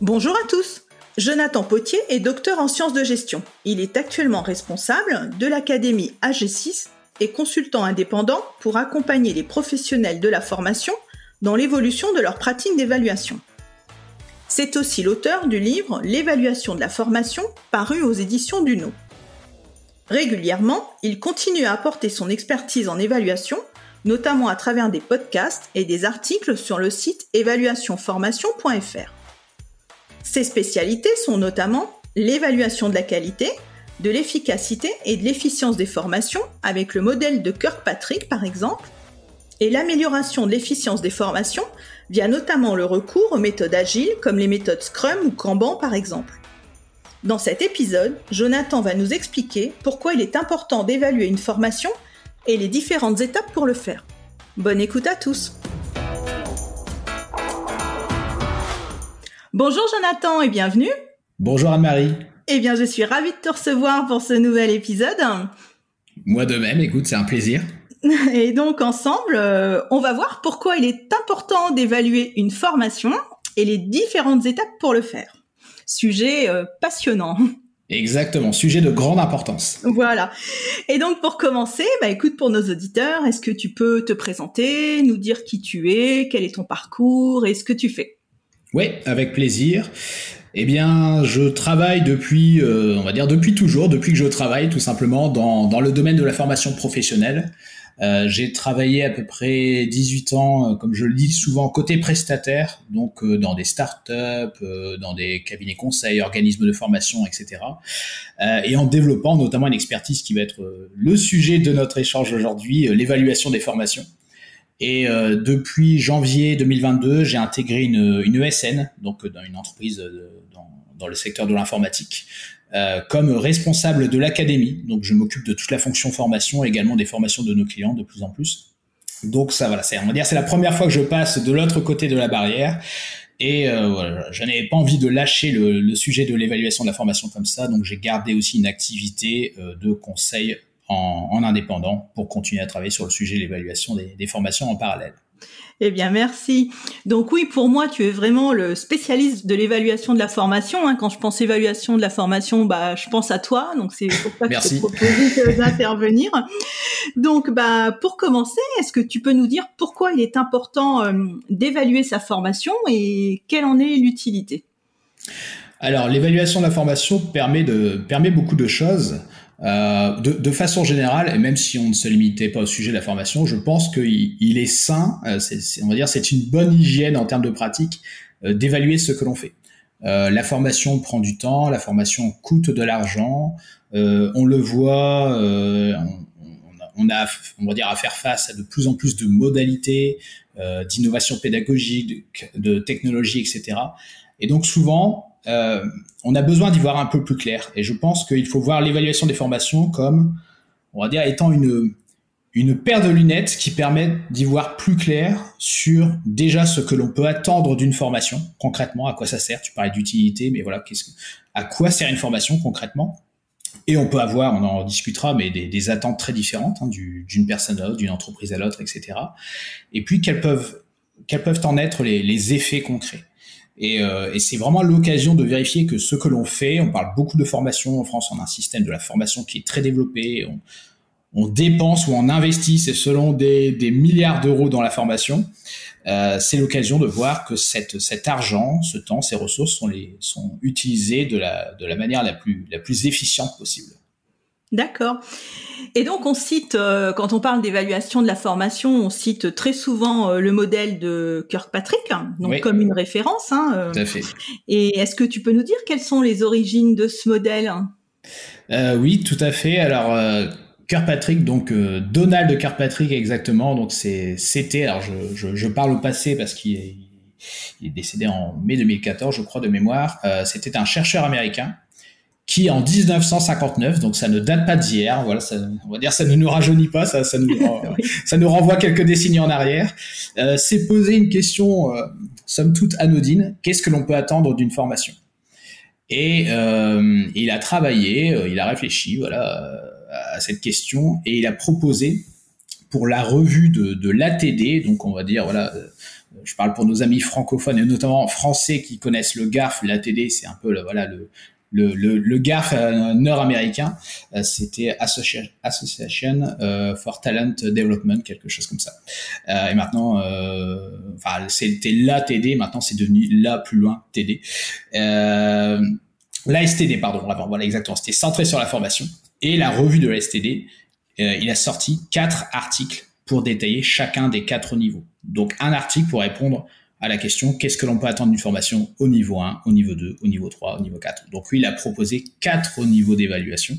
Bonjour à tous Jonathan Potier est docteur en sciences de gestion. Il est actuellement responsable de l'Académie AG6 et consultant indépendant pour accompagner les professionnels de la formation dans l'évolution de leurs pratiques d'évaluation. C'est aussi l'auteur du livre L'évaluation de la formation paru aux éditions Duno. Régulièrement, il continue à apporter son expertise en évaluation, notamment à travers des podcasts et des articles sur le site évaluationformation.fr. Ses spécialités sont notamment l'évaluation de la qualité, de l'efficacité et de l'efficience des formations avec le modèle de Kirkpatrick par exemple, et l'amélioration de l'efficience des formations via notamment le recours aux méthodes agiles comme les méthodes Scrum ou Kanban par exemple. Dans cet épisode, Jonathan va nous expliquer pourquoi il est important d'évaluer une formation et les différentes étapes pour le faire. Bonne écoute à tous Bonjour Jonathan et bienvenue. Bonjour Anne-Marie. Eh bien, je suis ravie de te recevoir pour ce nouvel épisode. Moi de même, écoute, c'est un plaisir. Et donc ensemble, euh, on va voir pourquoi il est important d'évaluer une formation et les différentes étapes pour le faire. Sujet euh, passionnant. Exactement, sujet de grande importance. Voilà. Et donc pour commencer, bah écoute pour nos auditeurs, est-ce que tu peux te présenter, nous dire qui tu es, quel est ton parcours et ce que tu fais? Oui, avec plaisir. Eh bien, je travaille depuis, euh, on va dire depuis toujours, depuis que je travaille tout simplement dans, dans le domaine de la formation professionnelle. Euh, j'ai travaillé à peu près 18 ans, euh, comme je le dis souvent, côté prestataire, donc dans des startups, dans des cabinets conseils, organismes de formation, etc. et en développant notamment une expertise qui va être le sujet de notre échange aujourd'hui, l'évaluation des formations. Et euh, depuis janvier 2022, j'ai intégré une, une ESN, donc dans une entreprise euh, dans, dans le secteur de l'informatique, euh, comme responsable de l'académie. Donc je m'occupe de toute la fonction formation, également des formations de nos clients de plus en plus. Donc ça voilà, c'est on va dire c'est la première fois que je passe de l'autre côté de la barrière. Et euh, voilà, je n'avais pas envie de lâcher le, le sujet de l'évaluation de la formation comme ça, donc j'ai gardé aussi une activité euh, de conseil en, indépendant pour continuer à travailler sur le sujet de l'évaluation des, formations en parallèle. Eh bien, merci. Donc oui, pour moi, tu es vraiment le spécialiste de l'évaluation de la formation. Hein. Quand je pense évaluation de la formation, bah, je pense à toi. Donc c'est pour ça que je te propose d'intervenir. Donc, bah, pour commencer, est-ce que tu peux nous dire pourquoi il est important euh, d'évaluer sa formation et quelle en est l'utilité? Alors, l'évaluation de la formation permet de permet beaucoup de choses. Euh, de, de, façon générale, et même si on ne se limitait pas au sujet de la formation, je pense qu'il il est sain, euh, on va dire, c'est une bonne hygiène en termes de pratique euh, d'évaluer ce que l'on fait. Euh, la formation prend du temps, la formation coûte de l'argent, on le voit, on, on, a, on va dire, à faire face à de plus en plus de modalités, d'innovation pédagogique, de, de etc. Et donc souvent, euh, on a besoin d'y voir un peu plus clair. Et je pense qu'il faut voir l'évaluation des formations comme, on va dire, étant une, une paire de lunettes qui permet d'y voir plus clair sur déjà ce que l'on peut attendre d'une formation, concrètement, à quoi ça sert. Tu parlais d'utilité, mais voilà, que, à quoi sert une formation concrètement? Et on peut avoir, on en discutera, mais des, attentes très différentes hein, d'une personne à l'autre, d'une entreprise à l'autre, etc. Et puis quels peuvent, quels peuvent en être les, les effets concrets? Et, euh, et c'est vraiment l'occasion de vérifier que ce que l'on fait, on parle beaucoup de formation en France, on a un système de la formation qui est très développé, on, on dépense ou on investit, c'est selon des, des milliards d'euros dans la formation. Euh, c'est l'occasion de voir que cette, cet argent, ce temps, ces ressources sont, les, sont utilisées de la, de la manière la plus, la plus efficiente possible. D'accord. Et donc on cite, euh, quand on parle d'évaluation de la formation, on cite très souvent euh, le modèle de Kirkpatrick, hein, donc comme une référence. Hein, euh. Tout à fait. Et est-ce que tu peux nous dire quelles sont les origines de ce modèle Oui, tout à fait. Alors Kirkpatrick, donc Donald Kirkpatrick exactement, donc c'est c'était. Alors je, je, je, parle au passé parce qu'il il est décédé en mai 2014, je crois, de mémoire. C'était un chercheur américain qui en 1959, donc ça ne date pas d'hier, voilà, ça, on va dire ça ne nous rajeunit pas, ça, ça, nous, ça nous renvoie quelques décennies en arrière, euh, s'est posé une question, euh, somme toute anodine, qu'est-ce que l'on peut attendre d'une formation? Et euh, il a travaillé, euh, il a réfléchi, voilà, euh, à cette question, et il a proposé pour la revue de, de l'ATD, donc on va dire, voilà, je parle pour nos amis francophones et notamment français qui connaissent le GARF, l'ATD, c'est un peu le, voilà le, le, le, GAF euh, nord-américain, euh, c'était Association, euh, for Talent Development, quelque chose comme ça. et maintenant, enfin, c'était la TD, maintenant c'est devenu la plus loin TD. Euh, la STD, pardon, voilà exactement, c'était centré sur la formation. Et la revue de la STD, il a sorti quatre articles pour détailler chacun des quatre niveaux. Donc un article pour répondre à la question qu'est-ce que l'on peut attendre d'une formation au niveau 1, au niveau 2, au niveau 3, au niveau 4. Donc lui, il a proposé quatre niveaux d'évaluation.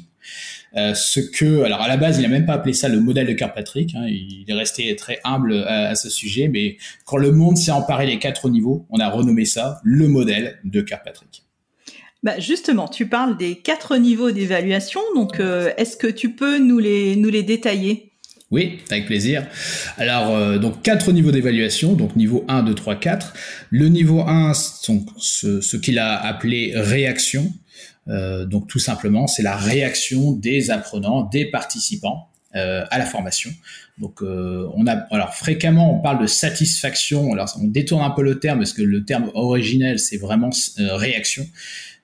Euh, ce que, alors à la base, il n'a même pas appelé ça le modèle de Kirkpatrick. Hein, il est resté très humble à, ce sujet, mais quand le monde s'est emparé des quatre niveaux, on a renommé ça le modèle de Kirkpatrick. Bah justement, tu parles des quatre niveaux d'évaluation. Donc, euh, est-ce que tu peux nous les nous les détailler? Oui, avec plaisir. Alors, euh, donc quatre niveaux d'évaluation, donc niveau 1, 2, 3, 4. Le niveau 1, donc, ce, qu'il a appelé réaction. Euh, donc tout simplement, c'est la réaction des apprenants, des participants euh, à la formation. Donc on a alors fréquemment on parle de satisfaction. Alors on détourne un peu le terme parce que le terme originel c'est vraiment réaction.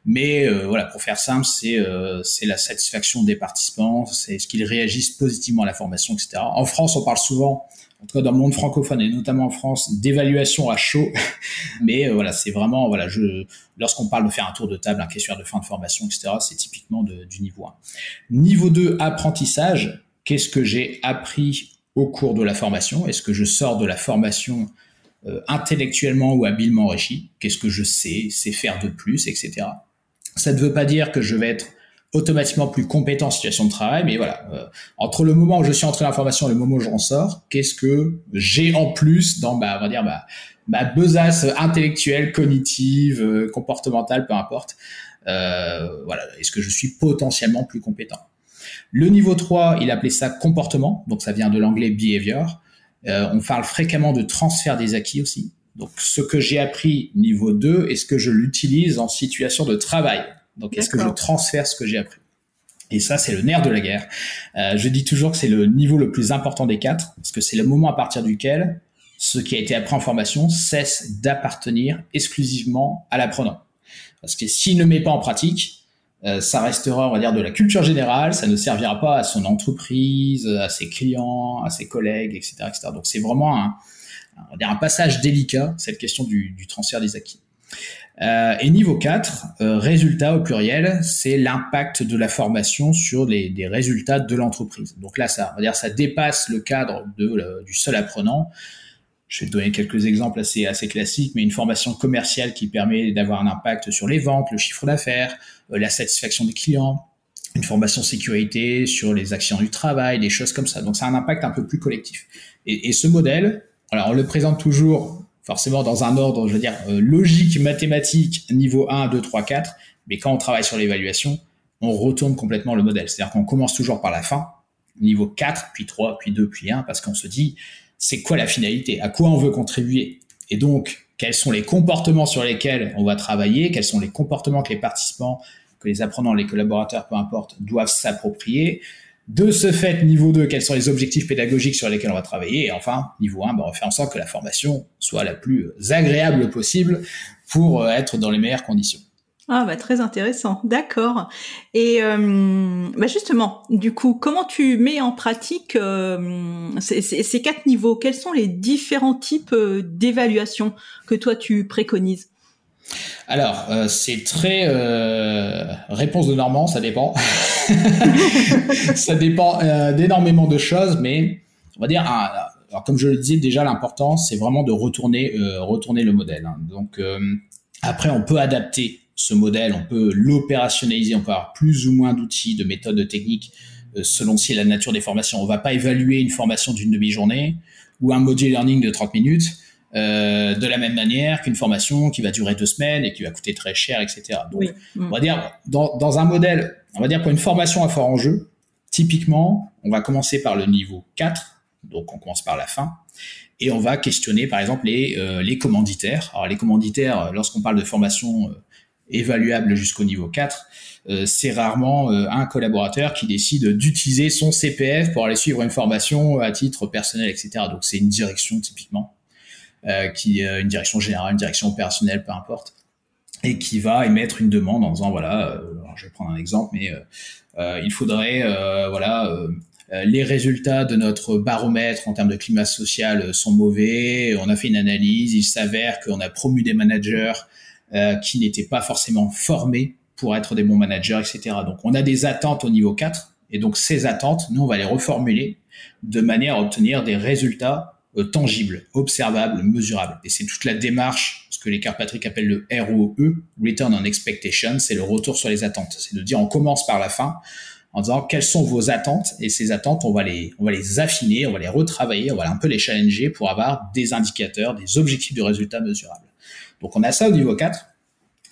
Mais euh, voilà, pour faire simple, c'est euh, c'est la satisfaction des participants, c'est ce qu'ils réagissent positivement à la formation, etc. En France, on parle souvent, en tout cas dans le monde francophone et notamment en France, d'évaluation à chaud. Mais euh, voilà, c'est vraiment voilà, je lorsqu'on parle de faire un tour de table, un questionnaire de fin de formation, etc. C'est typiquement du niveau 1. Niveau 2, apprentissage. Qu'est-ce que j'ai appris au cours de la formation? Est-ce que je sors de la formation intellectuellement ou habilement enrichi? Qu'est-ce que je sais, sais faire de plus, etc. Ça ne veut pas dire que je vais être automatiquement plus compétent en situation de travail, mais voilà, euh, entre le moment où je suis entré dans la formation et le moment où j'en sors, qu'est-ce que j'ai en plus dans, bah, on va dire, ma, ma besace intellectuelle, cognitive, euh, comportementale, peu importe. Euh, voilà, est-ce que je suis potentiellement plus compétent? Le niveau 3, il appelait ça comportement, donc ça vient de l'anglais behavior. On parle fréquemment de transfert des acquis aussi. Donc, ce que j'ai appris niveau 2, est-ce que je l'utilise en situation de travail Donc, est-ce que je transfère ce que j'ai appris Et ça, c'est le nerf de la guerre. Euh, je dis toujours que c'est le niveau le plus important des quatre, parce que c'est le moment à partir duquel ce qui a été appris en formation cesse d'appartenir exclusivement à l'apprenant. Parce que s'il ne met pas en pratique, euh, ça restera, on va dire, de la culture générale, ça ne servira pas à son entreprise, à ses clients, à ses collègues, etc. etc. Donc c'est vraiment un, un passage délicat, cette question du, du transfert des acquis. Euh, et niveau 4, euh, résultat au pluriel, c'est l'impact de la formation sur les, les résultats de l'entreprise. Donc là, ça, on va dire, ça dépasse le cadre de, du seul apprenant. Je vais te donner quelques exemples assez, assez classiques, mais une formation commerciale qui permet d'avoir un impact sur les ventes, le chiffre d'affaires, euh, la satisfaction des clients, une formation sécurité sur les actions du travail, des choses comme ça. Donc, ça a un impact un peu plus collectif. Et, et ce modèle, alors, on le présente toujours forcément dans un ordre, je veux dire, euh, logique, mathématique, niveau 1, 2, 3, 4. Mais quand on travaille sur l'évaluation, on retourne complètement le modèle. C'est-à-dire qu'on commence toujours par la fin, niveau 4, puis 3, puis 2, puis 1, parce qu'on se dit, c'est quoi la finalité? À quoi on veut contribuer? Et donc, quels sont les comportements sur lesquels on va travailler? Quels sont les comportements que les participants, que les apprenants, les collaborateurs, peu importe, doivent s'approprier? De ce fait, niveau 2, quels sont les objectifs pédagogiques sur lesquels on va travailler Et enfin, niveau 1, ben, on fait en sorte que la formation soit la plus agréable possible pour euh, être dans les meilleures conditions. Ah bah très intéressant, d'accord. Et euh, bah justement, du coup, comment tu mets en pratique euh, ces, ces, quatre niveaux? Quels sont les différents types d'évaluation que toi tu préconises? Alors, euh, c'est très euh, réponse de Normand, ça dépend. ça dépend euh, d'énormément de choses, mais on va dire, alors comme je le disais déjà, l'important c'est vraiment de retourner, le modèle. Hein. Donc après, on peut adapter ce modèle, on peut l'opérationnaliser, on peut avoir plus ou moins d'outils, de méthodes, de techniques selon si la nature des formations. On va pas évaluer une formation d'une demi-journée ou un module learning de 30 minutes euh, de la même manière qu'une formation qui va durer deux semaines et qui va coûter très cher, etc. Donc, on va dire, dans, dans, un modèle, on va dire pour une formation à fort enjeu, typiquement, on va commencer par le niveau 4, donc on commence par la fin, et on va questionner par exemple les, euh, les commanditaires. Alors les commanditaires, lorsqu'on parle de formation euh, évaluable jusqu'au niveau 4, euh, c'est rarement euh, un collaborateur qui décide d'utiliser son CPF pour aller suivre une formation à titre personnel, etc. Donc c'est une direction typiquement, qui une direction générale, une direction opérationnelle, peu importe, et qui va émettre une demande en disant voilà, je vais prendre un exemple, mais il faudrait voilà les résultats de notre baromètre en termes de climat social sont mauvais. On a fait une analyse, il s'avère qu'on a promu des managers qui n'étaient pas forcément formés pour être des bons managers, etc. Donc on a des attentes au niveau 4, et donc ces attentes, nous, on va les reformuler de manière à obtenir des résultats euh, tangibles, observables, mesurables. Et c'est toute la démarche, ce que les Patrick appellent le ROE, Return on Expectation, c'est le retour sur les attentes. C'est de dire on commence par la fin en disant quelles sont vos attentes? Et ces attentes on va les on va les affiner, on va les retravailler, on va un peu les challenger pour avoir des indicateurs, des objectifs de résultats mesurables. Donc on a ça au niveau 4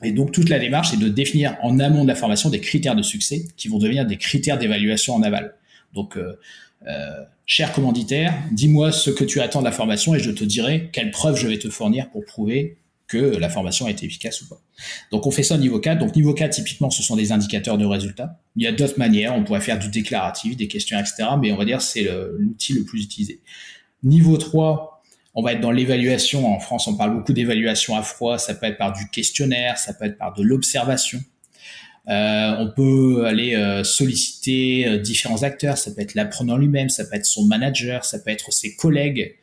et donc toute la démarche, c'est de définir en amont de la formation des critères de succès qui vont devenir des critères d'évaluation en aval. Donc, euh, euh, cher commanditaire, dis-moi ce que tu attends de la formation et je te dirai quelles preuves je vais te fournir pour prouver que la formation a été efficace ou pas. Donc on fait ça au niveau 4. Donc niveau 4, typiquement, ce sont des indicateurs de résultats. Il y a d'autres manières, on pourrait faire du déclaratif, des questions, etc. Mais on va dire c'est l'outil le plus utilisé. Niveau 3, on va être dans l'évaluation. En France, on parle beaucoup d'évaluation à froid. Ça peut être par du questionnaire, ça peut être par de l'observation. Euh, on peut aller euh, solliciter euh, différents acteurs. Ça peut être l'apprenant lui-même, ça peut être son manager, ça peut être ses collègues.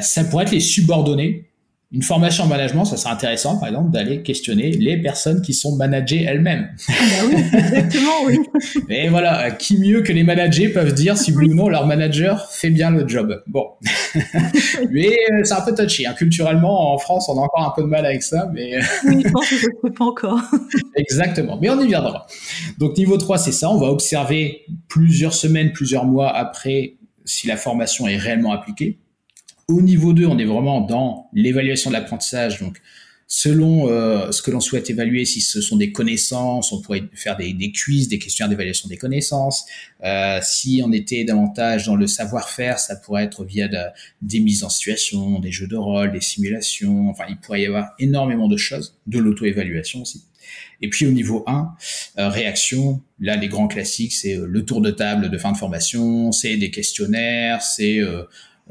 ça pourrait être les subordonnés une formation en management, ça serait intéressant, par exemple, d'aller questionner les personnes qui sont managées elles-mêmes. Ah bah oui, exactement, oui. Et voilà, qui mieux que les managers peuvent dire si oui ou non leur manager fait bien le job. Bon. mais euh, c'est un peu touchy. Hein. Culturellement, en France, on a encore un peu de mal avec ça, mais... oui, je pense que je ne pas encore. Exactement, mais on y viendra. Donc niveau 3, c'est ça. On va observer plusieurs semaines, plusieurs mois après si la formation est réellement appliquée. Au niveau 2, on est vraiment dans l'évaluation de l'apprentissage. Donc, selon euh, ce que l'on souhaite évaluer, si ce sont des connaissances, on pourrait faire des, des quiz, des questions d'évaluation des connaissances. Euh, si on était davantage dans le savoir-faire, ça pourrait être via des mises en situation, des jeux de rôle, des simulations. Enfin, il pourrait y avoir énormément de choses, de l'auto-évaluation aussi. Et puis au niveau 1, euh, réaction, là les grands classiques, c'est le tour de table de fin de formation, c'est des questionnaires, c'est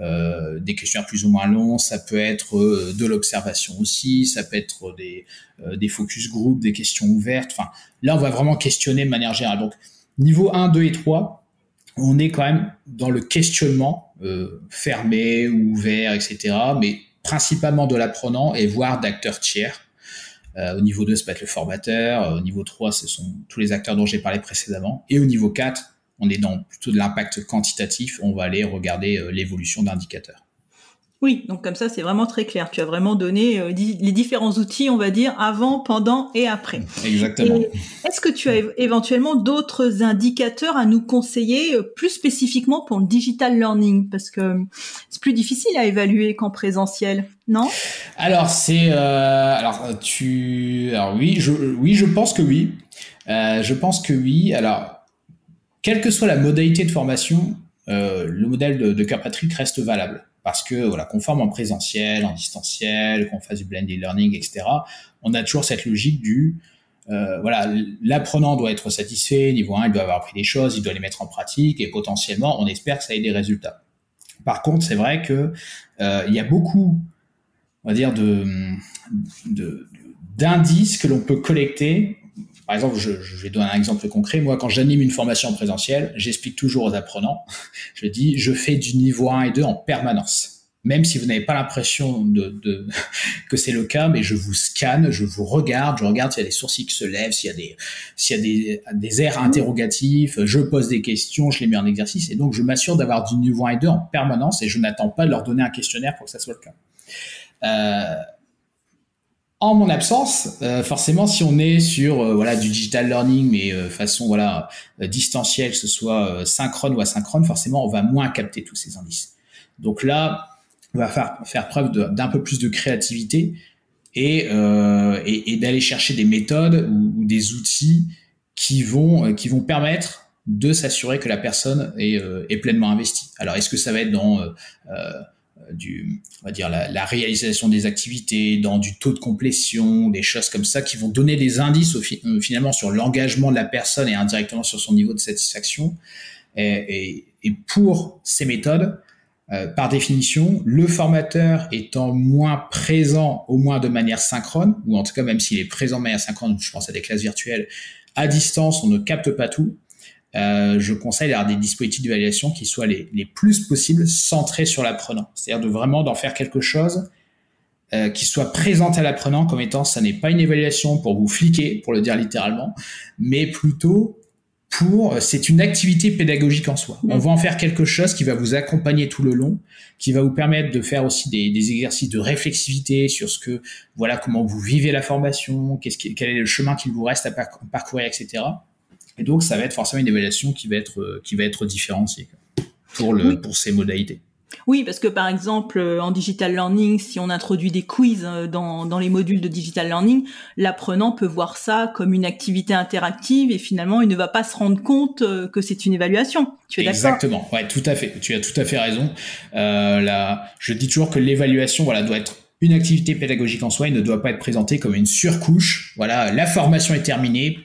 euh, des questionnaires plus ou moins longs, ça peut être euh, de l'observation aussi, ça peut être des, euh, des focus group, des questions ouvertes. Enfin, là, on va vraiment questionner de manière générale. Donc, niveau 1, 2 et 3, on est quand même dans le questionnement fermé ou ouvert, etc. Mais principalement de l'apprenant et voire d'acteurs tiers. au niveau 2, ça peut être le formateur. Au niveau 3, ce sont tous les acteurs dont j'ai parlé précédemment. Et au niveau 4, on est dans plutôt de l'impact quantitatif, on va aller regarder euh, l'évolution d'indicateurs. Oui, donc comme ça, c'est vraiment très clair. Tu as vraiment donné euh, les différents outils, on va dire, avant, pendant et après. Exactement. Est-ce que tu as éventuellement d'autres indicateurs à nous conseiller euh, plus spécifiquement pour le digital learning? Parce que c'est plus difficile à évaluer qu'en présentiel, non? Alors, c'est... alors, tu... Alors oui, je, oui, je pense que oui. je pense que oui. Alors, quelle que soit la modalité de formation, euh, le modèle de, de reste valable. Parce que, voilà, qu'on forme en présentiel, en distanciel, qu'on fasse du blended learning, etc., on a toujours cette logique du, euh, voilà, l'apprenant doit être satisfait, niveau 1, il doit avoir appris des choses, il doit les mettre en pratique, et potentiellement, on espère que ça ait des résultats. Par contre, c'est vrai que euh, il y a beaucoup, on va dire, de d'indices que l'on peut collecter par exemple, je, vais donner un exemple concret. Moi, quand j'anime une formation en présentiel, j'explique toujours aux apprenants, je dis, je fais du niveau 1 et 2 en permanence. Même si vous n'avez pas l'impression de, que c'est le cas, mais je vous scanne, je vous regarde, je regarde s'il y a des sourcils qui se lèvent, s'il y a des, s'il y a des, des airs interrogatifs, je pose des questions, je les mets en exercice, et donc je m'assure d'avoir du niveau 1 et 2 en permanence, et je n'attends pas de leur donner un questionnaire pour que ça soit le cas. Euh, en mon absence, euh, forcément, si on est sur euh, voilà du digital learning, mais euh, façon voilà distancielle, que ce soit synchrone ou asynchrone, forcément, on va moins capter tous ces indices. Donc là, va faire, faire preuve d'un peu plus de créativité et, euh, et, et d'aller chercher des méthodes ou, des outils qui vont, euh, qui vont permettre de s'assurer que la personne est, euh, est, pleinement investie. Alors, est-ce que ça va être dans euh, du, on va dire la, la, réalisation des activités, dans du taux de complétion, des choses comme ça qui vont donner des indices au, finalement sur l'engagement de la personne et indirectement sur son niveau de satisfaction. Et, et, et pour ces méthodes, euh, par définition, le formateur étant moins présent, au moins de manière synchrone, ou en tout cas même s'il est présent de manière synchrone, je pense à des classes virtuelles, à distance, on ne capte pas tout. Euh, je conseille d'avoir des dispositifs d'évaluation qui soient les, les, plus possibles centrés sur l'apprenant. C'est-à-dire de vraiment d'en faire quelque chose euh, qui soit présent à l'apprenant comme étant, ça n'est pas une évaluation pour vous fliquer, pour le dire littéralement, mais plutôt pour, c'est une activité pédagogique en soi. On va en faire quelque chose qui va vous accompagner tout le long, qui va vous permettre de faire aussi des, des exercices de réflexivité sur ce que, voilà, comment vous vivez la formation, qu'est-ce qui, quel est le chemin qu'il vous reste à parcourir, etc. Et donc, ça va être forcément une évaluation qui va être, qui va être différenciée pour le, pour ces modalités. Oui, parce que par exemple, euh, en digital learning, si on introduit des quiz euh, dans, dans les modules de digital learning, l'apprenant peut voir ça comme une activité interactive et finalement, il ne va pas se rendre compte euh, que c'est une évaluation. Tu es Exactement. Ouais, tout à fait. Tu as tout à fait raison. Euh, là, je dis toujours que l'évaluation, voilà, doit être une activité pédagogique en soi, ne doit pas être présenté comme une surcouche. Voilà, la formation est terminée.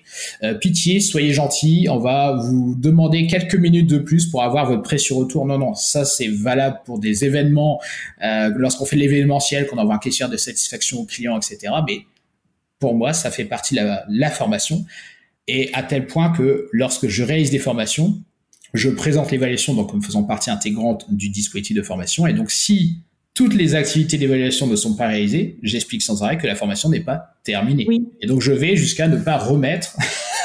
Euh, pitié, soyez gentil, on va vous demander quelques minutes de plus pour avoir votre prêt sur retour. Non, non, ça c'est valable pour des événements, euh, lorsqu'on fait l'événementiel, qu'on envoie un questionnaire de satisfaction au client, etc. Mais pour moi, ça fait partie de la, la formation. Et à tel point que lorsque je réalise des formations, je présente l'évaluation donc comme faisant partie intégrante du dispositif de formation. Et donc si toutes les activités d'évaluation ne sont pas réalisées, j'explique sans arrêt que la formation n'est pas terminée. Et donc je vais jusqu'à ne pas remettre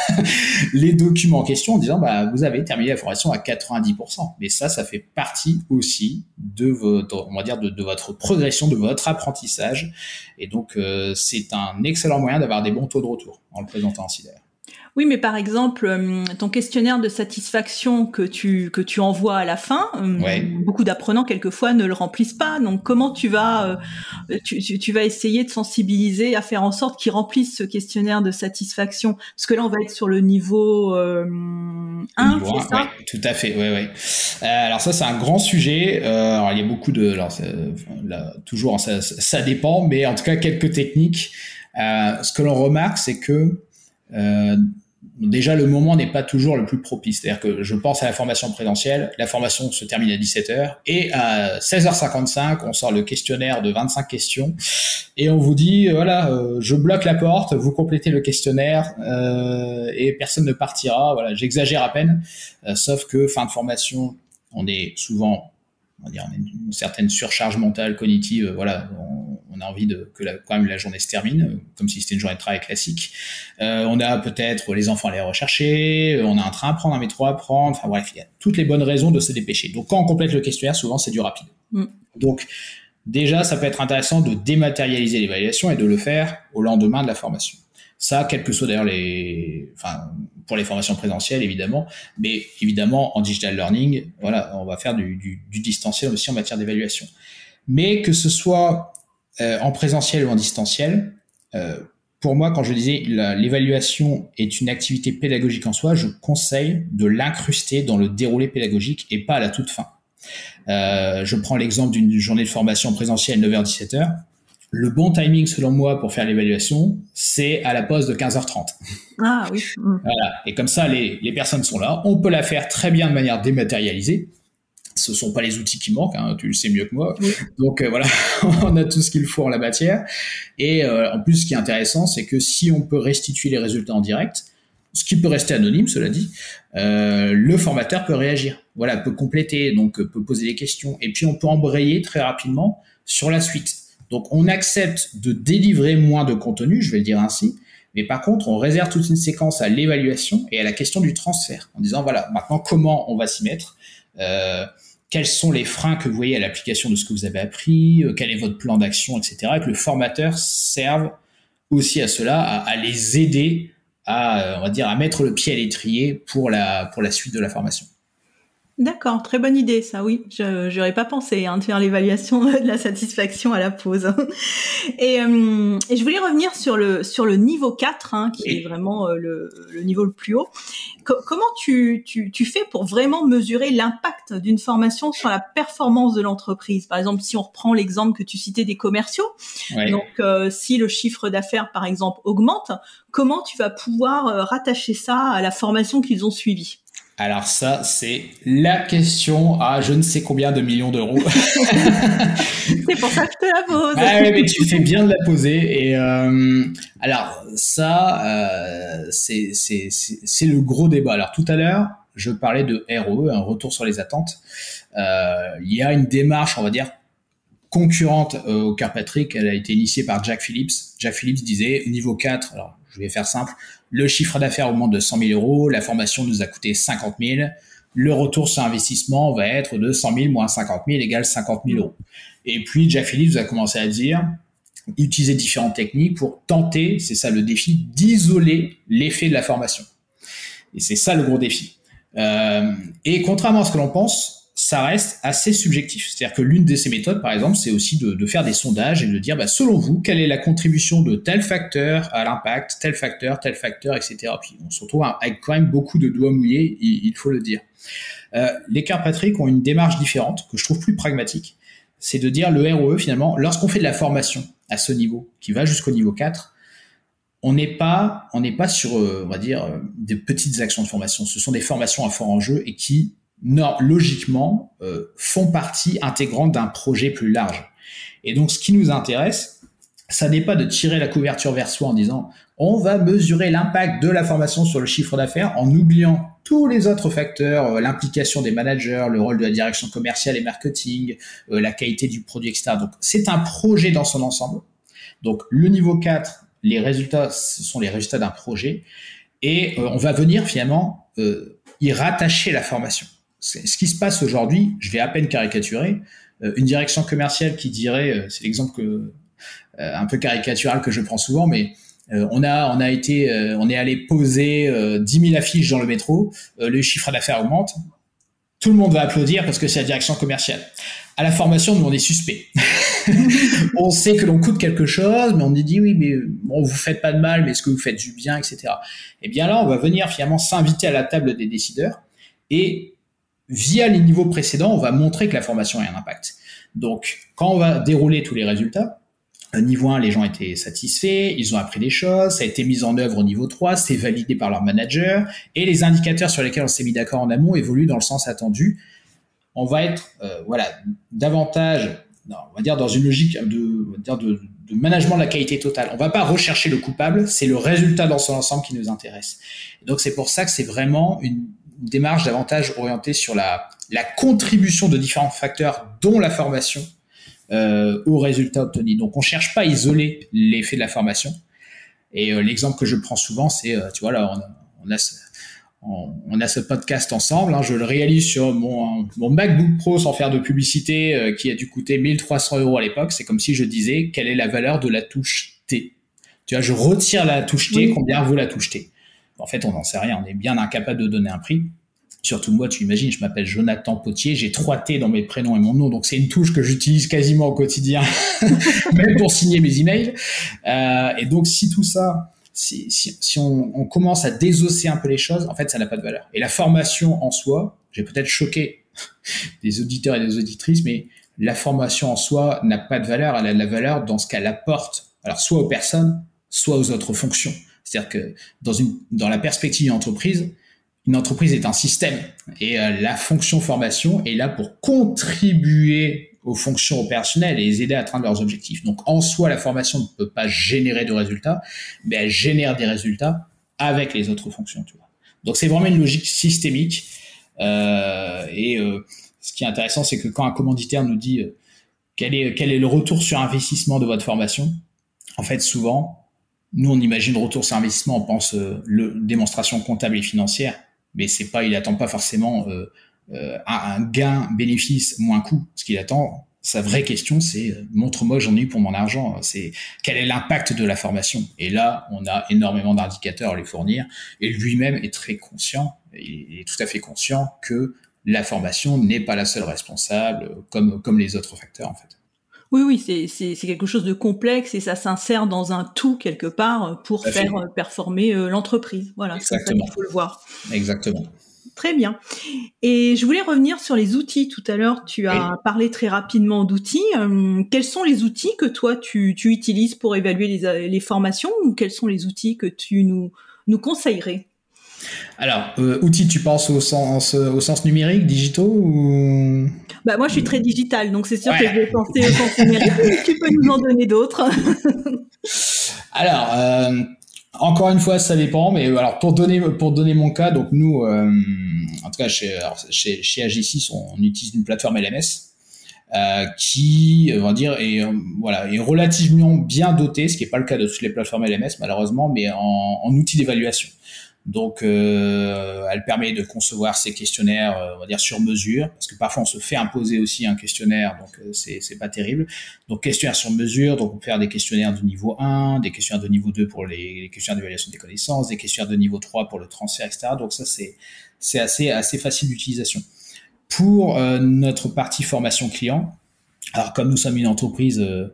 les documents en question en disant bah vous avez terminé la formation à 90%. Mais ça, ça fait partie aussi de votre, on va dire, de, votre progression, de votre apprentissage. Et donc euh, c'est un excellent moyen d'avoir des bons taux de retour en le présentant ainsi d'ailleurs. Oui, mais par exemple, euh, ton questionnaire de satisfaction que tu que tu envoies à la fin, euh, beaucoup d'apprenants quelquefois ne le remplissent pas. Donc, comment tu vas euh, tu, tu, vas essayer de sensibiliser à faire en sorte qu'ils remplissent ce questionnaire de satisfaction? Parce que là, on va être sur le niveau 1, c'est ça? Tout à fait. Ouais, ouais. alors ça, c'est un grand sujet. alors, il y a beaucoup de, alors, là, toujours, ça, ça dépend, mais en tout cas, quelques techniques. ce que l'on remarque, c'est que euh, déjà le moment n'est pas toujours le plus propice. C'est-à-dire que je pense à la formation présentielle, la formation se termine à 17h et à 16h55, on sort le questionnaire de 25 questions et on vous dit voilà, euh, je bloque la porte, vous complétez le questionnaire euh, et personne ne partira. Voilà, j'exagère à peine, euh, sauf que fin de formation, on est souvent on va dire une certaine surcharge mentale cognitive voilà on, a envie de que la, quand même la journée se termine comme si c'était une journée de travail classique euh, on a peut-être les enfants à les rechercher on a un train à prendre un métro à prendre enfin bref il y a toutes les bonnes raisons de se dépêcher donc quand on complète le questionnaire souvent c'est du rapide mm. donc déjà ça peut être intéressant de dématérialiser l'évaluation et de le faire au lendemain de la formation ça, quel que soit d'ailleurs les, enfin, pour les formations présentielles évidemment, mais évidemment en digital learning, voilà, on va faire du, du, du distanciel aussi en matière d'évaluation. Mais que ce soit euh, en présentiel ou en distanciel, euh, pour moi, quand je disais l'évaluation est une activité pédagogique en soi, je conseille de l'incruster dans le déroulé pédagogique et pas à la toute fin. Euh, je prends l'exemple d'une journée de formation présentielle 9h-17h le bon timing, selon moi, pour faire l'évaluation, c'est à la pause de 15h30. Ah oui. Voilà. Et comme ça, les, les, personnes sont là. On peut la faire très bien de manière dématérialisée. Ce sont pas les outils qui manquent, hein, tu le sais mieux que moi. Donc euh, voilà, on a tout ce qu'il faut en la matière. Et euh, en plus, ce qui est intéressant, c'est que si on peut restituer les résultats en direct, ce qui peut rester anonyme, cela dit, euh, le formateur peut réagir. Voilà, peut compléter, donc peut poser des questions. Et puis on peut embrayer très rapidement sur la suite. Donc on accepte de délivrer moins de contenu, je vais le dire ainsi, mais par contre on réserve toute une séquence à l'évaluation et à la question du transfert, en disant voilà maintenant comment on va s'y mettre, quels sont les freins que vous voyez à l'application de ce que vous avez appris, euh, quel est votre plan d'action, etc. Et que le formateur serve aussi à cela, à, les aider à, euh, on va dire, à mettre le pied à l'étrier pour la pour la suite de la formation. D'accord, très bonne idée, ça, oui. Je n'aurais pas pensé hein, de faire l'évaluation de la satisfaction à la pause. Et, euh, et, je voulais revenir sur le sur le niveau 4, hein, qui est vraiment euh, le, le, niveau le plus haut. comment tu, tu, tu fais pour vraiment mesurer l'impact d'une formation sur la performance de l'entreprise? Par exemple, si on reprend l'exemple que tu citais des commerciaux, donc euh, si le chiffre d'affaires, par exemple, augmente, comment tu vas pouvoir rattacher ça à la formation qu'ils ont suivie? Alors ça, c'est la question à je ne sais combien de millions d'euros. c'est pour ça que je te la pose. Ah oui, mais tu fais bien de la poser. Et euh, alors ça, euh, c'est le gros débat. Alors tout à l'heure, je parlais de ROE, un retour sur les attentes. Euh, il y a une démarche, on va dire, concurrente au Carpatrick. Elle a été initiée par Jack Phillips. Jack Phillips disait niveau 4, alors je vais faire simple, le chiffre d'affaires augmente de 100 000 euros, la formation nous a coûté 50 000, le retour sur investissement va être de 100 000 moins 50 000 égale 50 000 euros. Et puis Jack Phillips a commencé à dire, utiliser différentes techniques pour tenter, c'est ça le défi, d'isoler l'effet de la formation. Et c'est ça le gros défi. Euh, et contrairement à ce que l'on pense, ça reste assez subjectif. C'est-à-dire que l'une de ces méthodes, par exemple, c'est aussi de, faire des sondages et de dire, bah, selon vous, quelle est la contribution de tel facteur à l'impact, tel facteur, tel facteur, etc. Puis on se retrouve avec quand même beaucoup de doigts mouillés, il, faut le dire. Euh, les Patrick ont une démarche différente que je trouve plus pragmatique. C'est de dire le ROE, finalement, lorsqu'on fait de la formation à ce niveau, qui va jusqu'au niveau 4, on n'est pas, on n'est pas sur, euh, on va dire, euh, des petites actions de formation. Ce sont des formations à fort enjeu et qui non, logiquement, euh, font partie intégrante d'un projet plus large. Et donc, ce qui nous intéresse, ça n'est pas de tirer la couverture vers soi en disant on va mesurer l'impact de la formation sur le chiffre d'affaires en oubliant tous les autres facteurs, euh, l'implication des managers, le rôle de la direction commerciale et marketing, euh, la qualité du produit, etc. Donc, c'est un projet dans son ensemble. Donc, le niveau 4, les résultats, ce sont les résultats d'un projet. Et on va venir finalement y rattacher la formation ce qui se passe aujourd'hui, je vais à peine caricaturer, euh, une direction commerciale qui dirait, euh, c'est l'exemple que, euh, un peu caricatural que je prends souvent, mais on a, on a été, on est allé poser 10 000 affiches dans le métro, le chiffre d'affaires augmente, tout le monde va applaudir parce que c'est la direction commerciale. À la formation, nous, on est suspect. on sait que l'on coûte quelque chose, mais on dit oui, mais bon, vous faites pas de mal, mais est-ce que vous faites du bien, etc. Et eh bien là, on va venir finalement s'inviter à la table des décideurs et via les niveaux précédents, on va montrer que la formation a un impact. Donc, quand on va dérouler tous les résultats, niveau 1, les gens étaient satisfaits, ils ont appris des choses, ça a été mis en œuvre au niveau 3, c'est validé par leur manager, et les indicateurs sur lesquels on s'est mis d'accord en amont évoluent dans le sens attendu. On va être, euh, voilà, davantage, on va dire dans une logique de, de, de, management de la qualité totale. On va pas rechercher le coupable, c'est le résultat dans son ensemble qui nous intéresse. donc c'est pour ça que c'est vraiment une démarche davantage orientée sur la, la contribution de différents facteurs, dont la formation, euh, aux résultats obtenus. Donc, on cherche pas à isoler l'effet de la formation. Et euh, l'exemple que je prends souvent, c'est, euh, tu vois, là, on, on a ce, on, a ce podcast ensemble. Hein, je le réalise sur mon, mon MacBook Pro sans faire de publicité, euh, qui a dû coûter 1300 euros à l'époque. C'est comme si je disais quelle est la valeur de la touche T? Tu vois, je retire la touche T, combien vaut la touche T? En fait, on n'en sait rien. On est bien incapable de donner un prix. Surtout moi, tu imagines, je m'appelle Jonathan Potier, j'ai trois T dans mes prénoms et mon nom, donc c'est une touche que j'utilise quasiment au quotidien, même pour signer mes emails. Euh, et donc, si tout ça, si, on, commence à désosser un peu les choses, en fait, ça n'a pas de valeur. Et la formation en soi, j'ai peut-être choqué des auditeurs et des auditrices, mais la formation en soi n'a pas de valeur. Elle a de la valeur dans ce qu'elle apporte, alors soit aux personnes, soit aux autres fonctions. C'est-à-dire que dans, la perspective d'une entreprise, une entreprise est un système et euh, la fonction formation est là pour contribuer aux fonctions opérationnelles et les aider à atteindre leurs objectifs. Donc en soi, la formation ne peut pas générer de résultats, mais elle génère des résultats avec les autres fonctions. Donc c'est vraiment une logique systémique. Euh, et euh, ce qui est intéressant, c'est que quand un commanditaire nous dit quel est le retour sur investissement de votre formation, en fait souvent nous, on imagine retour sur investissement, on pense euh, le, démonstration comptable et financière, mais c'est pas, il attend pas forcément euh, euh, un, gain bénéfice moins coût. Ce qu'il attend, sa vraie question, c'est montre-moi j'en ai eu pour mon argent. C'est quel est l'impact de la formation? Et là, on a énormément d'indicateurs à lui fournir. Et lui-même est très conscient, il est tout à fait conscient que la formation n'est pas la seule responsable, comme, comme les autres facteurs en fait. Oui, oui, c'est quelque chose de complexe et ça s'insère dans un tout quelque part pour faire performer l'entreprise. Voilà, c'est ça qu'il faut le voir. Exactement. Très bien. Et je voulais revenir sur les outils. Tout à l'heure, tu as parlé très rapidement d'outils. Euh, quels sont les outils que toi, tu, utilises pour évaluer les, formations ou quels sont les outils que tu nous, nous conseillerais? Alors, euh, outils, tu penses au sens, au sens numérique, digitaux ou? Bah, Moi, je suis très digital, donc c'est sûr que je vais penser au sens numérique. tu peux nous en donner d'autres? Alors, euh, encore une fois, ça dépend, mais alors pour donner pour donner mon cas, donc nous, euh, en tout cas chez chez, chez AG6, on, utilise une plateforme LMS euh, qui, on va dire, est euh, voilà est relativement bien dotée, ce qui n'est pas le cas de toutes les plateformes LMS malheureusement, mais en, en outils d'évaluation. Donc, euh, elle permet de concevoir ces questionnaires, euh, on va dire sur mesure, parce que parfois on se fait imposer aussi un questionnaire, donc euh, c'est pas terrible. Donc, questionnaire sur mesure, donc on peut faire des questionnaires de niveau 1, des questionnaires de niveau 2 pour les, les questionnaires d'évaluation des connaissances, des questionnaires de niveau 3 pour le transfert, etc. Donc ça c'est assez assez facile d'utilisation. Pour euh, notre partie formation client, alors comme nous sommes une entreprise euh,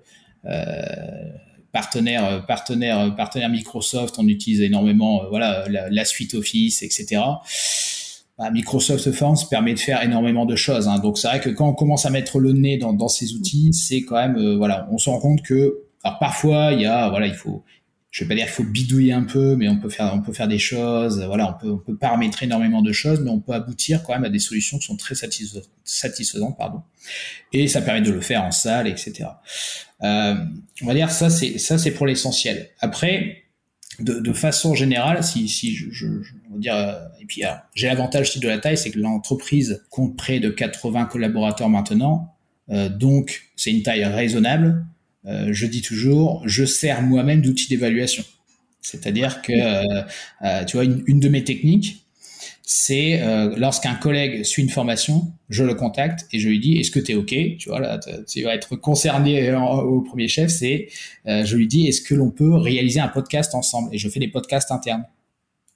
partenaire, euh, partenaire, euh, partenaire Microsoft, on utilise énormément euh, voilà la, suite Office, etc. Bah, Microsoft France permet de faire énormément de choses. Hein. Donc c'est vrai que quand on commence à mettre le nez dans, ces outils, c'est quand même voilà, on se rend compte que parfois il y a voilà il faut je vais pas dire qu'il faut bidouiller un peu, mais on peut faire, on peut faire des choses. Voilà, on peut, on peut paramétrer énormément de choses, mais on peut aboutir quand même à des solutions qui sont très satisfaisantes, pardon. Et ça permet de le faire en salle, etc. Euh, on va dire ça, c'est ça, c'est pour l'essentiel. Après, de, de, façon générale, si, si je, je, on va dire, et puis j'ai l'avantage aussi de la taille, c'est que l'entreprise compte près de 80 collaborateurs maintenant, euh, donc c'est une taille raisonnable. Euh, je dis toujours, je sers moi-même d'outil d'évaluation. C'est-à-dire que, euh, euh, tu vois, une, de mes techniques, c'est lorsqu'un collègue suit une formation, je le contacte et je lui dis est-ce que tu es OK? Tu vois, là, tu vas être concerné au premier chef, c'est je lui dis est-ce que l'on peut réaliser un podcast ensemble? Et je fais des podcasts internes.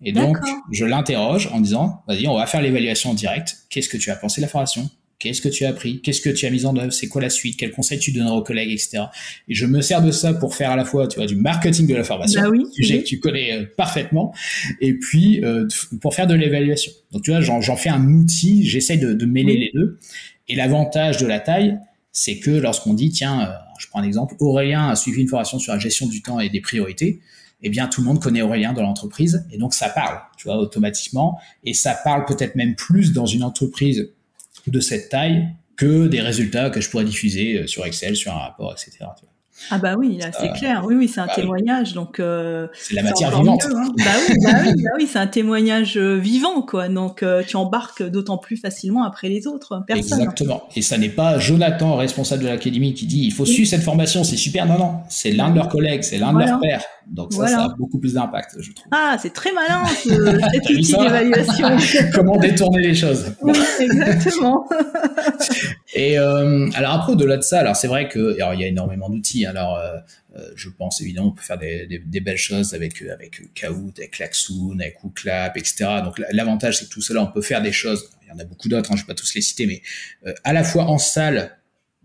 Et donc, je l'interroge en disant vas-y, on va faire l'évaluation en direct. Qu'est-ce que tu as pensé de la formation? Qu'est-ce que tu as appris? Qu'est-ce que tu as mis en œuvre? C'est quoi la suite? Quels conseils tu donneras aux collègues, etc. Et je me sers de ça pour faire à la fois, tu vois, du marketing de la formation, bah oui, sujet que tu connais euh, parfaitement, et puis euh, pour faire de l'évaluation. Donc tu vois, j'en fais un outil. J'essaie de, de, mêler les deux. Et l'avantage de la taille, c'est que lorsqu'on dit, tiens, euh, je prends un exemple, Aurélien a suivi une formation sur la gestion du temps et des priorités eh bien tout le monde connaît Aurélien dans l'entreprise et donc ça parle, tu vois, automatiquement et ça parle peut-être même plus dans une entreprise de cette taille que des résultats que je pourrais diffuser euh, sur Excel, sur un rapport, etc. Ah bah oui, là c'est euh, clair. Oui, oui, c'est un bah témoignage. Donc euh, c'est la matière vivante. Hein. bah oui, bah oui, bah oui c'est un témoignage vivant, quoi. Donc tu embarques d'autant plus facilement après les autres personnes. Exactement. Et ça n'est pas Jonathan, responsable de l'académie, qui dit il faut suivre cette formation, c'est super. Non, non, c'est l'un de leurs collègues, c'est l'un de leurs pairs. Donc ça, ça a beaucoup plus d'impact, je trouve. Ah, c'est très malin cet outil d'évaluation. Comment détourner les choses. exactement. Et euh, alors après, au-delà de ça, alors c'est vrai que il y a énormément d'outils. Alors euh, euh, je pense évidemment on peut faire des, des, des, belles choses avec avec Kahoot, avec Klaxoon, avec WooClap, etc. Donc l'avantage c'est que tout cela on peut faire des choses. Il y en a beaucoup d'autres, hein, je vais pas tous les citer, mais euh, à la fois en salle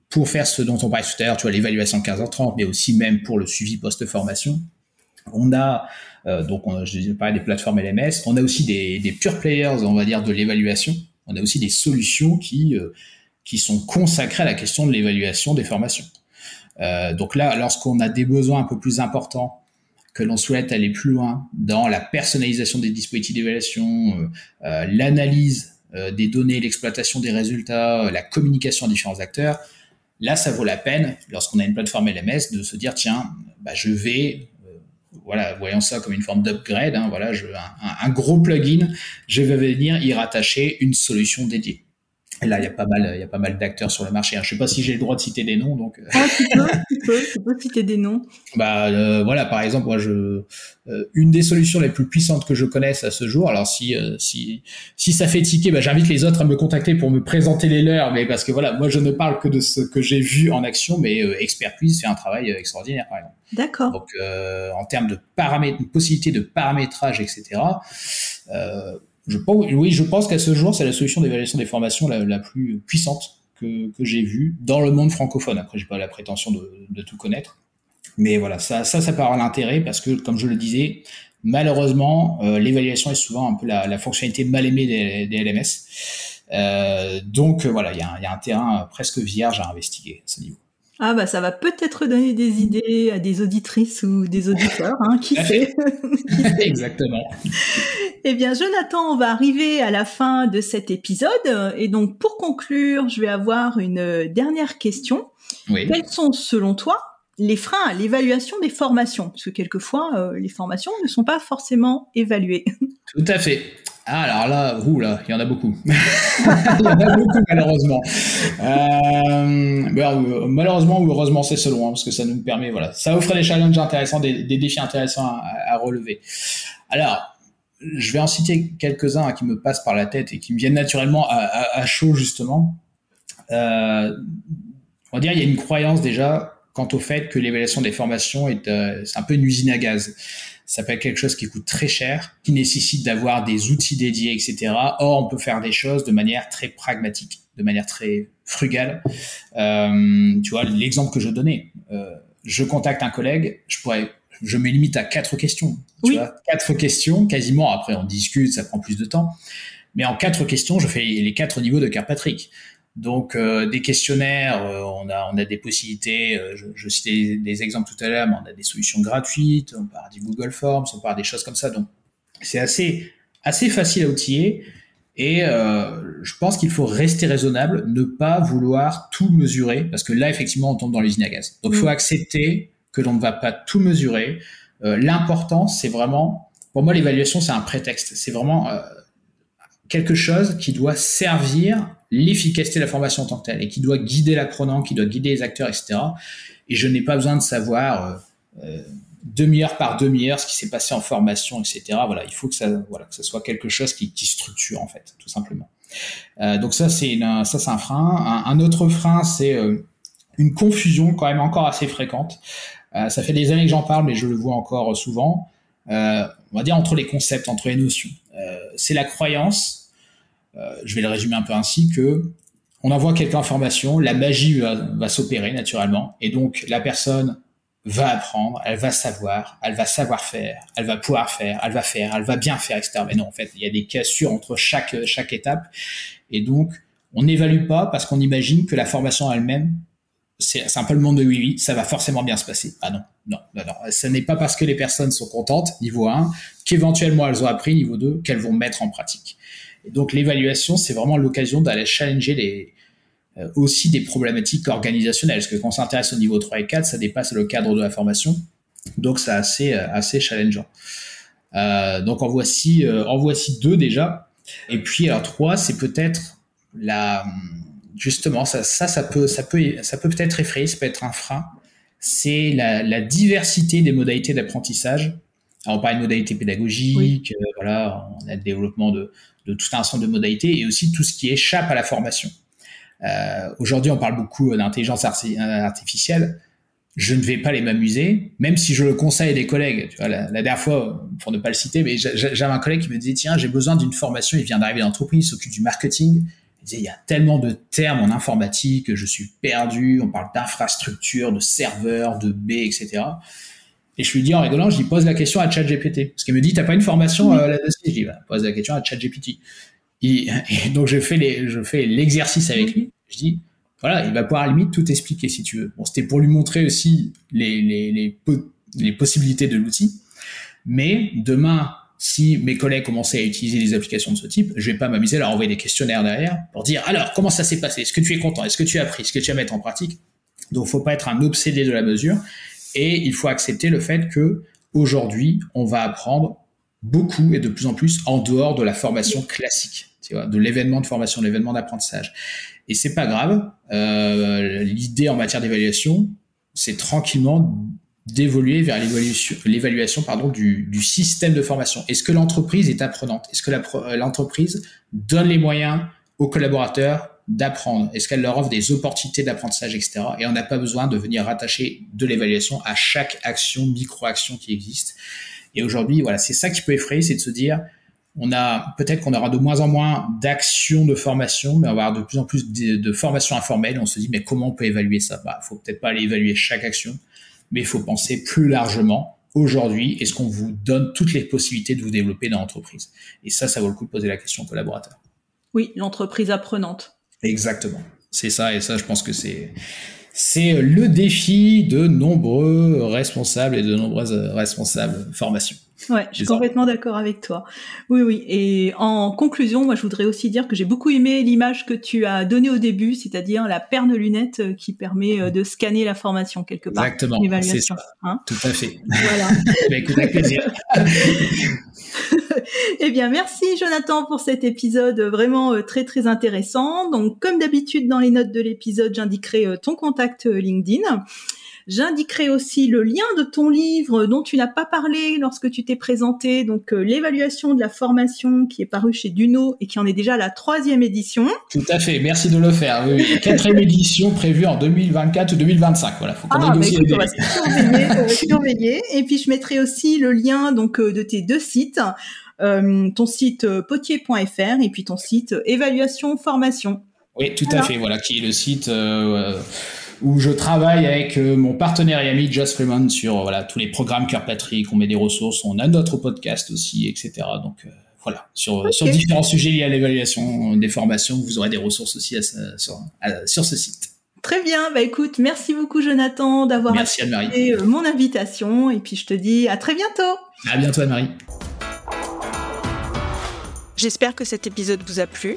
pour faire ce dont on parlait tout à l'heure, tu vois l'évaluation 15h30, mais aussi même pour le suivi post-formation. On a euh, donc on, je parlais des plateformes LMS, on a aussi des, des pure players, on va dire, de l'évaluation. On a aussi des solutions qui euh, qui sont consacrées à la question de l'évaluation des formations. Euh, donc là, lorsqu'on a des besoins un peu plus importants, que l'on souhaite aller plus loin dans la personnalisation des dispositifs d'évaluation, euh, euh, l'analyse des données, l'exploitation des résultats, la communication à différents acteurs, là, ça vaut la peine, lorsqu'on a une plateforme LMS, de se dire, tiens, bah, je vais voilà, voyons ça comme une forme d'upgrade. Hein, voilà, un, gros plugin, je vais venir y rattacher une solution dédiée. Et là, il y a pas mal, il y a pas mal d'acteurs sur le marché. Je je sais pas si j'ai le droit de citer des noms, donc. Euh. Ah, tu peux, tu peux, tu peux citer des noms. Bah euh, voilà, par exemple, moi, je, euh, une des solutions les plus puissantes que je connaisse à ce jour. Alors si si si ça fait tiquer, bah, j'invite les autres à me contacter pour me présenter les leurs, mais parce que voilà, moi je ne parle que de ce que j'ai vu en action, mais Expertise fait un travail extraordinaire, par exemple. D'accord. Donc en termes de paramètres, possibilité de paramétrage, etc oui, je pense qu'à ce jour, c'est la solution d'évaluation des formations la, plus puissante que, que j'ai vue dans le monde francophone. Après, j'ai pas la prétention de, tout connaître, mais voilà, ça, ça, ça peut avoir l'intérêt parce que, comme je le disais, malheureusement, euh, l'évaluation est souvent un peu la, fonctionnalité mal aimée des, des LMS. Euh, donc voilà, il y, y, a un terrain presque vierge à investiguer à ce niveau. Ah bah ça va peut-être donner des idées à des auditrices ou des auditeurs, hein, qui sait Exactement. Eh bien Jonathan, on va arriver à la fin de cet épisode et donc pour conclure, je vais avoir une dernière question. Oui. Quels sont selon toi les freins à l'évaluation des formations? Parce que quelquefois, euh, les formations ne sont pas forcément évaluées. Tout à fait. Ah, alors là, ouh là, il y en a beaucoup. il y en a beaucoup, malheureusement. Euh, ben, malheureusement ou heureusement, c'est selon, hein, parce que ça nous permet, voilà, ça offre des challenges intéressants, des, défis intéressants à, relever. Alors, je vais en citer quelques-uns qui me passent par la tête et qui me viennent naturellement à, chaud, justement. Euh, on va dire, il y a une croyance déjà quant au fait que l'évaluation des formations est, euh, c'est un peu une usine à gaz ça peut être quelque chose qui coûte très cher, qui nécessite d'avoir des outils dédiés, etc. Or, on peut faire des choses de manière très pragmatique, de manière très frugale. Euh, tu vois, l'exemple que je donnais, euh, je contacte un collègue, je pourrais, je me limite à quatre questions. Tu vois, quatre questions, quasiment. Après, on discute, ça prend plus de temps. Mais en quatre questions, je fais les quatre niveaux de Carpatrick. Donc euh, des questionnaires, euh, on a on a des possibilités. Euh, je, je, citais des exemples tout à l'heure, mais on a des solutions gratuites. On part du Google Forms, on part des choses comme ça. Donc c'est assez assez facile à outiller. Et je pense qu'il faut rester raisonnable, ne pas vouloir tout mesurer, parce que là effectivement on tombe dans l'usine à gaz. Donc il faut mm. accepter que l'on ne va pas tout mesurer. L'important c'est vraiment, pour moi l'évaluation c'est un prétexte. C'est vraiment quelque chose qui doit servir l'efficacité de la formation en tant que telle et qui doit guider l'apprenant, qui doit guider les acteurs, etc. Et je n'ai pas besoin de savoir euh, euh, demi-heure par demi-heure ce qui s'est passé en formation, etc. Voilà, il faut que ça, voilà, que ça soit quelque chose qui, qui structure en fait, tout simplement. Euh, donc ça c'est ça c'est un frein. Un, autre frein c'est euh, une confusion quand même encore assez fréquente. Euh, ça fait des années que j'en parle, mais je le vois encore souvent. on va dire entre les concepts, entre les notions. c'est la croyance euh, je vais le résumer un peu ainsi que on envoie quelques informations, la magie va, s'opérer naturellement, et donc la personne va apprendre, elle va savoir, elle va savoir faire, elle va pouvoir faire, elle va faire, elle va bien faire, etc. Mais non, en fait, il y a des cassures entre chaque, chaque étape. Et donc, on n'évalue pas parce qu'on imagine que la formation elle-même, c'est un peu le monde de oui, oui, ça va forcément bien se passer. Ah non, non, non, non. Ce n'est pas parce que les personnes sont contentes, niveau 1, qu'éventuellement elles ont appris, niveau 2, qu'elles vont mettre en pratique donc l'évaluation, c'est vraiment l'occasion d'aller challenger les, euh, aussi des problématiques organisationnelles, parce que quand on s'intéresse au niveau 3 et 4, ça dépasse le cadre de la formation, donc c'est assez, euh, assez challengeant. Euh, donc en voici, euh, en voici deux déjà. Et puis alors trois, c'est peut-être la justement ça, ça, ça peut ça peut ça peut peut-être effrayer, ça peut être un frein. C'est la, la diversité des modalités d'apprentissage. Alors on parle de modalités pédagogiques, voilà, on a le développement de, de tout un ensemble de modalités et aussi tout ce qui échappe à la formation. Euh, Aujourd'hui, on parle beaucoup d'intelligence artificielle. Je ne vais pas les m'amuser, même si je le conseille à des collègues. Tu vois, la, dernière fois, pour ne pas le citer, mais j'avais un collègue qui me disait tiens, j'ai besoin d'une formation. Il vient d'arriver dans l'entreprise, il s'occupe du marketing. Il disait il y a tellement de termes en informatique, je suis perdu. On parle d'infrastructure, de serveurs, de B, etc. Et je lui dis en rigolant, je lui pose la question à ChatGPT. Parce qu'il me dit, t'as pas une formation euh, là-dessus? Je dis, bah, pose la question à ChatGPT. Et, et donc je fais les, je fais l'exercice avec lui. Je dis, voilà, il va pouvoir à la limite tout expliquer si tu veux. Bon, c'était pour lui montrer aussi les, les, les, les possibilités de l'outil. Mais demain, si mes collègues commençaient à utiliser des applications de ce type, je vais pas m'amuser à leur envoyer des questionnaires derrière pour dire alors comment ça s'est passé, est-ce que tu es content, est-ce que tu as appris, est-ce que tu vas mettre en pratique? Donc faut pas être un obsédé de la mesure et il faut accepter le fait que aujourd'hui, on va apprendre beaucoup et de plus en plus en dehors de la formation classique, de l'événement de formation, de l'événement d'apprentissage. Et c'est pas grave. Euh, L'idée en matière d'évaluation, c'est tranquillement d'évoluer vers l'évaluation pardon du, du, système de formation. Est-ce que l'entreprise est apprenante? Est-ce que l'entreprise donne les moyens aux collaborateurs d'apprendre Est-ce qu'elle leur offre des opportunités d'apprentissage, etc. Et on n'a pas besoin de venir rattacher de l'évaluation à chaque action, micro-action qui existe. Et aujourd'hui, voilà, c'est ça qui peut effrayer, c'est de se dire, on a peut-être qu'on aura de moins en moins d'actions de formation, mais on va avoir de plus en plus de, de formations informelles. On se dit mais comment on peut évaluer ça? Bah, faut peut-être pas aller évaluer chaque action, mais il faut penser plus largement. Aujourd'hui, est-ce qu'on vous donne toutes les possibilités de vous développer dans l'entreprise? Et ça, ça vaut le coup de poser la question aux collaborateurs. Oui, l'entreprise apprenante. Exactement. C'est ça, et ça, je pense que c'est c'est le défi de nombreux responsables et de nombreuses responsables formation. Ouais, je suis complètement d'accord avec toi. Oui, oui. Et en conclusion, moi, je voudrais aussi dire que j'ai beaucoup aimé l'image que tu as donnée au début, c'est-à-dire la paire de lunettes euh, qui permet euh, de scanner la formation quelque part. Exactement. C'est ça. Hein Tout à fait. Voilà. bah, écoute, avec plaisir. eh bien, merci Jonathan pour cet épisode vraiment euh, très très intéressant. Donc, comme d'habitude dans les notes de l'épisode, j'indiquerai euh, ton contact euh, LinkedIn. J'indiquerai aussi le lien de ton livre dont tu n'as pas parlé lorsque tu t'es présenté, donc l'évaluation de la formation qui est paru chez Duno et qui en est déjà la troisième édition. Tout à fait, merci de le faire. Oui, quatrième édition prévue en 2024 ou 2025. Voilà, faut qu'on ah, négocie bah écoute, on va surveiller. Et puis je mettrai aussi le lien donc de tes deux sites. Euh, ton site euh, potier.fr et puis ton site euh, évaluation formation. Oui, tout à fait. Voilà, qui est le site où je travaille avec mon partenaire et ami Joss Freeman sur voilà tous les programmes Cœur Patrick. On met des ressources, on a notre podcast aussi, etc. Donc voilà, sur, sur différents sujets liés à l'évaluation des formations, vous aurez des ressources aussi sur, sur ce site. Très bien, bah écoute, merci beaucoup Jonathan d'avoir accepté mon invitation et puis je te dis à très bientôt. À bientôt Anne-Marie. J'espère que cet épisode vous a plu.